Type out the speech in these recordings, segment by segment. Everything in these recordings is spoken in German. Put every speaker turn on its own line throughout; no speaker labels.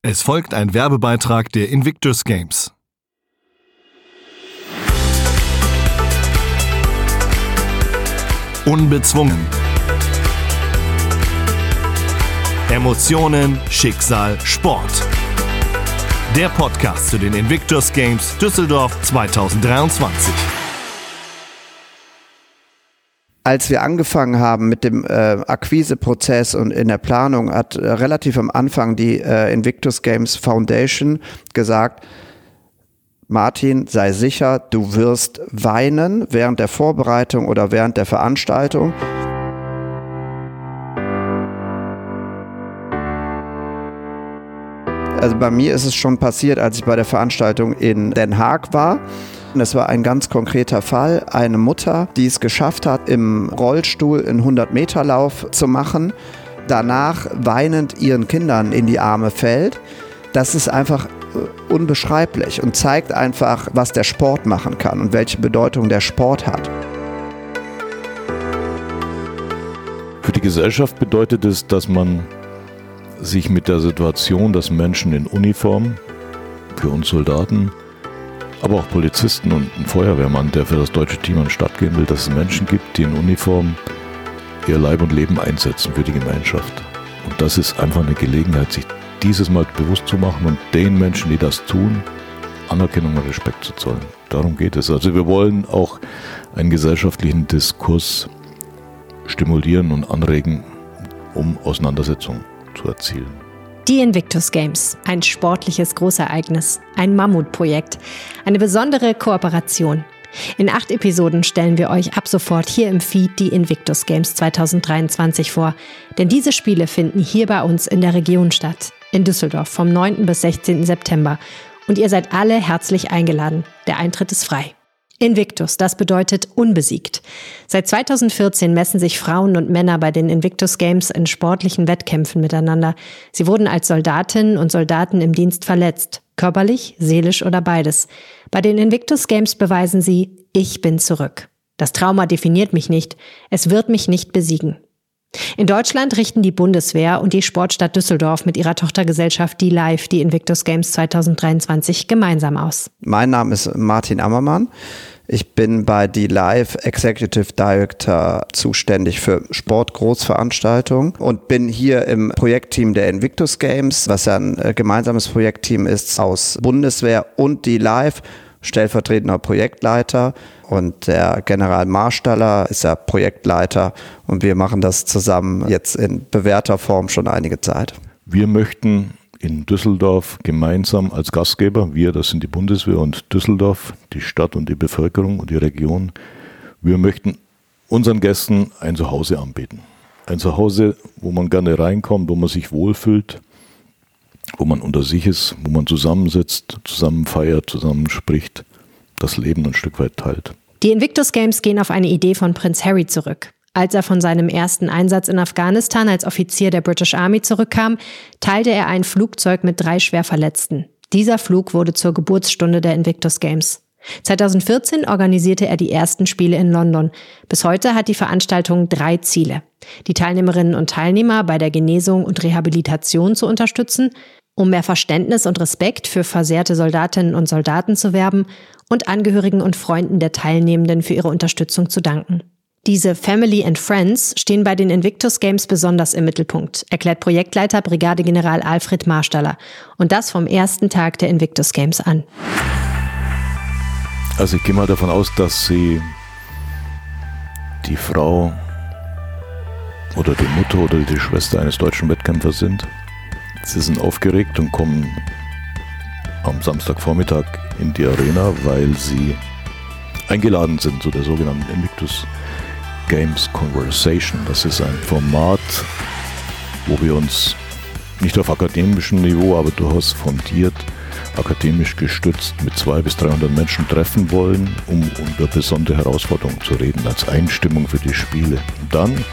Es folgt ein Werbebeitrag der Invictus Games. Unbezwungen. Emotionen, Schicksal, Sport. Der Podcast zu den Invictus Games Düsseldorf 2023.
als wir angefangen haben mit dem äh, Akquiseprozess und in der Planung, hat äh, relativ am Anfang die äh, Invictus Games Foundation gesagt, Martin, sei sicher, du wirst weinen während der Vorbereitung oder während der Veranstaltung. Also bei mir ist es schon passiert, als ich bei der Veranstaltung in Den Haag war. Es war ein ganz konkreter Fall. Eine Mutter, die es geschafft hat, im Rollstuhl einen 100-Meter-Lauf zu machen, danach weinend ihren Kindern in die Arme fällt. Das ist einfach äh, unbeschreiblich und zeigt einfach, was der Sport machen kann und welche Bedeutung der Sport hat.
Für die Gesellschaft bedeutet es, dass man sich mit der Situation, dass Menschen in Uniform, für uns Soldaten, aber auch Polizisten und ein Feuerwehrmann, der für das deutsche Team an den Start gehen will, dass es Menschen gibt, die in Uniform ihr Leib und Leben einsetzen für die Gemeinschaft. Und das ist einfach eine Gelegenheit, sich dieses Mal bewusst zu machen und den Menschen, die das tun, Anerkennung und Respekt zu zollen. Darum geht es. Also wir wollen auch einen gesellschaftlichen Diskurs stimulieren und anregen, um Auseinandersetzungen zu erzielen.
Die Invictus Games, ein sportliches Großereignis, ein Mammutprojekt, eine besondere Kooperation. In acht Episoden stellen wir euch ab sofort hier im Feed die Invictus Games 2023 vor, denn diese Spiele finden hier bei uns in der Region statt, in Düsseldorf vom 9. bis 16. September. Und ihr seid alle herzlich eingeladen. Der Eintritt ist frei. Invictus, das bedeutet unbesiegt. Seit 2014 messen sich Frauen und Männer bei den Invictus Games in sportlichen Wettkämpfen miteinander. Sie wurden als Soldatinnen und Soldaten im Dienst verletzt, körperlich, seelisch oder beides. Bei den Invictus Games beweisen sie, ich bin zurück. Das Trauma definiert mich nicht, es wird mich nicht besiegen. In Deutschland richten die Bundeswehr und die Sportstadt Düsseldorf mit ihrer Tochtergesellschaft Die Live die Invictus Games 2023 gemeinsam aus.
Mein Name ist Martin Ammermann. Ich bin bei Die Live Executive Director zuständig für Sportgroßveranstaltungen und bin hier im Projektteam der Invictus Games, was ja ein äh, gemeinsames Projektteam ist aus Bundeswehr und Die Live stellvertretender Projektleiter und der General Marstaller ist ja Projektleiter und wir machen das zusammen jetzt in bewährter Form schon einige Zeit.
Wir möchten in Düsseldorf gemeinsam als Gastgeber, wir, das sind die Bundeswehr und Düsseldorf, die Stadt und die Bevölkerung und die Region, wir möchten unseren Gästen ein Zuhause anbieten. Ein Zuhause, wo man gerne reinkommt, wo man sich wohlfühlt, wo man unter sich ist, wo man zusammensitzt, zusammen feiert, zusammen das Leben ein Stück weit teilt.
Die Invictus Games gehen auf eine Idee von Prinz Harry zurück. Als er von seinem ersten Einsatz in Afghanistan als Offizier der British Army zurückkam, teilte er ein Flugzeug mit drei Schwerverletzten. Dieser Flug wurde zur Geburtsstunde der Invictus Games. 2014 organisierte er die ersten Spiele in London. Bis heute hat die Veranstaltung drei Ziele. Die Teilnehmerinnen und Teilnehmer bei der Genesung und Rehabilitation zu unterstützen, um mehr Verständnis und Respekt für versehrte Soldatinnen und Soldaten zu werben und Angehörigen und Freunden der Teilnehmenden für ihre Unterstützung zu danken. Diese Family and Friends stehen bei den Invictus Games besonders im Mittelpunkt, erklärt Projektleiter Brigadegeneral Alfred Marstaller. Und das vom ersten Tag der Invictus Games an.
Also ich gehe mal davon aus, dass Sie die Frau oder die Mutter oder die Schwester eines deutschen Wettkämpfers sind. Sie sind aufgeregt und kommen am Samstagvormittag in die Arena, weil sie eingeladen sind zu der sogenannten Invictus Games Conversation. Das ist ein Format, wo wir uns nicht auf akademischem Niveau, aber durchaus fundiert, akademisch gestützt mit 200 bis 300 Menschen treffen wollen, um über besondere Herausforderungen zu reden, als Einstimmung für die Spiele. Und dann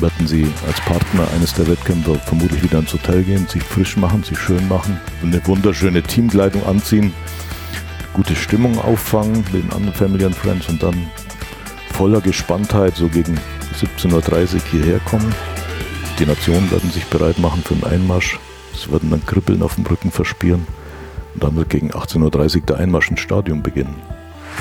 werden sie als Partner eines der Wettkämpfer vermutlich wieder ins Hotel gehen, sich frisch machen, sich schön machen, eine wunderschöne Teamkleidung anziehen, gute Stimmung auffangen mit den anderen Family and Friends und dann voller Gespanntheit so gegen 17.30 Uhr hierher kommen. Die Nationen werden sich bereit machen für den Einmarsch. Sie werden dann Kribbeln auf dem Rücken verspüren. Und dann wird gegen 18.30 Uhr der Einmarsch ins Stadion beginnen.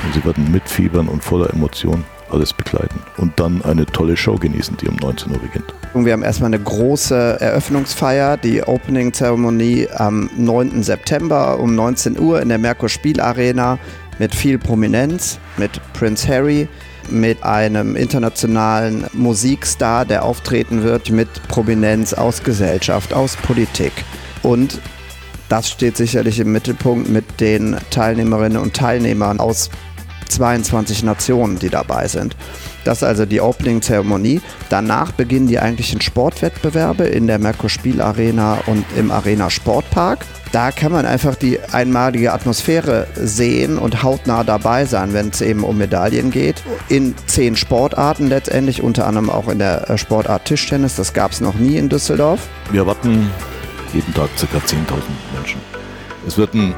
Und Sie werden mitfiebern und voller Emotion alles begleiten und dann eine tolle Show genießen, die um 19 Uhr beginnt.
Wir haben erstmal eine große Eröffnungsfeier, die Opening-Zeremonie am 9. September um 19 Uhr in der Merkur Spielarena mit viel Prominenz, mit Prince Harry, mit einem internationalen Musikstar, der auftreten wird, mit Prominenz aus Gesellschaft, aus Politik. Und das steht sicherlich im Mittelpunkt mit den Teilnehmerinnen und Teilnehmern aus 22 Nationen, die dabei sind. Das ist also die Opening-Zeremonie. Danach beginnen die eigentlichen Sportwettbewerbe in der Merkur Spielarena und im Arena Sportpark. Da kann man einfach die einmalige Atmosphäre sehen und hautnah dabei sein, wenn es eben um Medaillen geht. In zehn Sportarten letztendlich, unter anderem auch in der äh, Sportart Tischtennis. Das gab es noch nie in Düsseldorf.
Wir erwarten jeden Tag ca. 10.000 Menschen. Es wird ein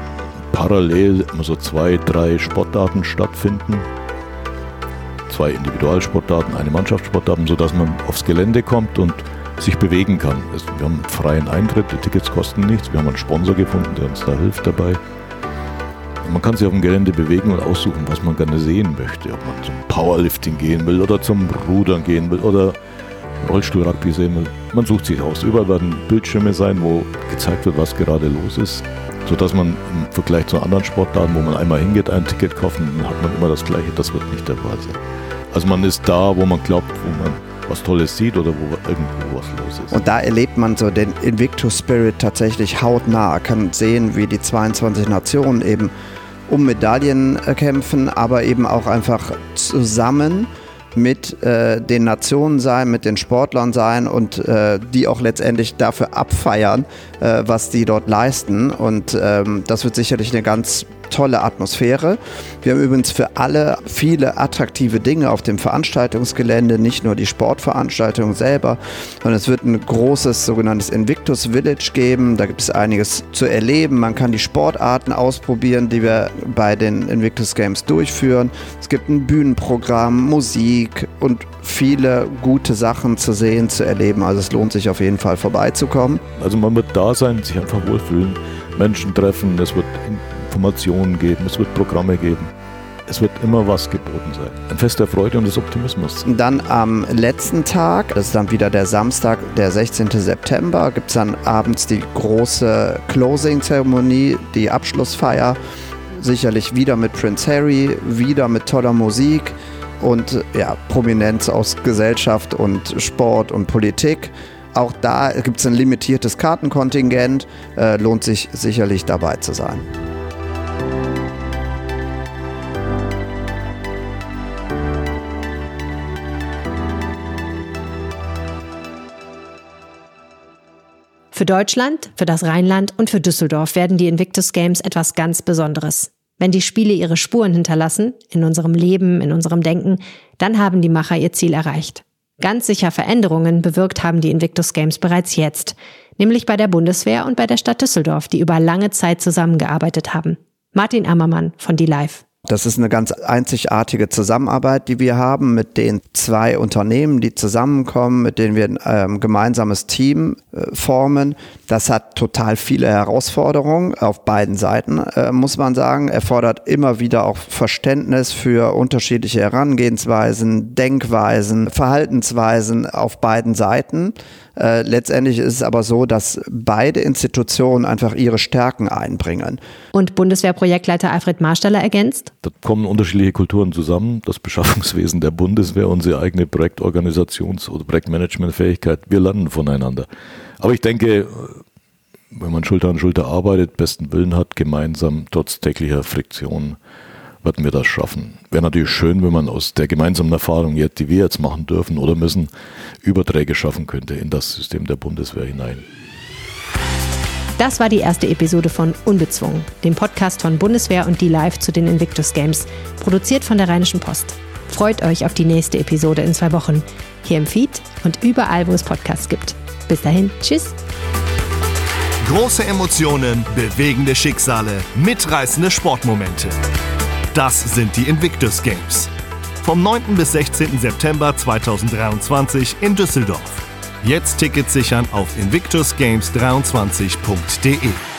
parallel so zwei, drei Sportarten stattfinden. Zwei Individualsportarten, eine Mannschaftssportarten, sodass man aufs Gelände kommt und sich bewegen kann. Wir haben freien Eintritt, die Tickets kosten nichts. Wir haben einen Sponsor gefunden, der uns da hilft dabei. Man kann sich auf dem Gelände bewegen und aussuchen, was man gerne sehen möchte. Ob man zum Powerlifting gehen will oder zum Rudern gehen will oder Rollstuhl-Rugby sehen. Man sucht sich aus. Überall werden Bildschirme sein, wo gezeigt wird, was gerade los ist sodass man im Vergleich zu anderen Sportarten, wo man einmal hingeht, ein Ticket kaufen, dann hat man immer das gleiche, das wird nicht der Fall sein. Also man ist da, wo man glaubt, wo man was Tolles sieht oder wo irgendwo was los ist.
Und da erlebt man so den Invictus Spirit tatsächlich hautnah, kann sehen, wie die 22 Nationen eben um Medaillen kämpfen, aber eben auch einfach zusammen mit äh, den Nationen sein, mit den Sportlern sein und äh, die auch letztendlich dafür abfeiern, äh, was die dort leisten. Und ähm, das wird sicherlich eine ganz tolle Atmosphäre. Wir haben übrigens für alle viele attraktive Dinge auf dem Veranstaltungsgelände, nicht nur die Sportveranstaltung selber, sondern es wird ein großes sogenanntes Invictus Village geben. Da gibt es einiges zu erleben. Man kann die Sportarten ausprobieren, die wir bei den Invictus Games durchführen. Es gibt ein Bühnenprogramm, Musik und viele gute Sachen zu sehen, zu erleben. Also es lohnt sich auf jeden Fall vorbeizukommen.
Also man wird da sein, sich einfach wohlfühlen, Menschen treffen. Es wird Informationen geben, es wird Programme geben. Es wird immer was geboten sein. Ein Fest der Freude und des Optimismus.
Dann am letzten Tag, das ist dann wieder der Samstag, der 16. September, gibt es dann abends die große Closing-Zeremonie, die Abschlussfeier. Sicherlich wieder mit Prince Harry, wieder mit toller Musik und ja, Prominenz aus Gesellschaft und Sport und Politik. Auch da gibt es ein limitiertes Kartenkontingent, äh, lohnt sich sicherlich dabei zu sein.
Für Deutschland, für das Rheinland und für Düsseldorf werden die Invictus Games etwas ganz Besonderes. Wenn die Spiele ihre Spuren hinterlassen, in unserem Leben, in unserem Denken, dann haben die Macher ihr Ziel erreicht. Ganz sicher Veränderungen bewirkt haben die Invictus Games bereits jetzt, nämlich bei der Bundeswehr und bei der Stadt Düsseldorf, die über lange Zeit zusammengearbeitet haben. Martin Ammermann von D-Live.
Das ist eine ganz einzigartige Zusammenarbeit, die wir haben mit den zwei Unternehmen, die zusammenkommen, mit denen wir ein ähm, gemeinsames Team äh, formen. Das hat total viele Herausforderungen auf beiden Seiten, äh, muss man sagen. Erfordert immer wieder auch Verständnis für unterschiedliche Herangehensweisen, Denkweisen, Verhaltensweisen auf beiden Seiten. Äh, letztendlich ist es aber so, dass beide Institutionen einfach ihre Stärken einbringen.
Und Bundeswehrprojektleiter Alfred Marsteller ergänzt?
Da kommen unterschiedliche Kulturen zusammen. Das Beschaffungswesen der Bundeswehr, unsere eigene Projektorganisations- oder Projektmanagementfähigkeit. Wir lernen voneinander. Aber ich denke, wenn man Schulter an Schulter arbeitet, besten Willen hat, gemeinsam trotz täglicher Friktion werden wir das schaffen. Wäre natürlich schön, wenn man aus der gemeinsamen Erfahrung, die wir jetzt machen dürfen oder müssen, Überträge schaffen könnte in das System der Bundeswehr hinein.
Das war die erste Episode von Unbezwungen, dem Podcast von Bundeswehr und die Live zu den Invictus Games, produziert von der Rheinischen Post. Freut euch auf die nächste Episode in zwei Wochen, hier im Feed und überall, wo es Podcasts gibt. Bis dahin, tschüss.
Große Emotionen, bewegende Schicksale, mitreißende Sportmomente. Das sind die Invictus Games. Vom 9. bis 16. September 2023 in Düsseldorf. Jetzt Tickets sichern auf invictusgames23.de.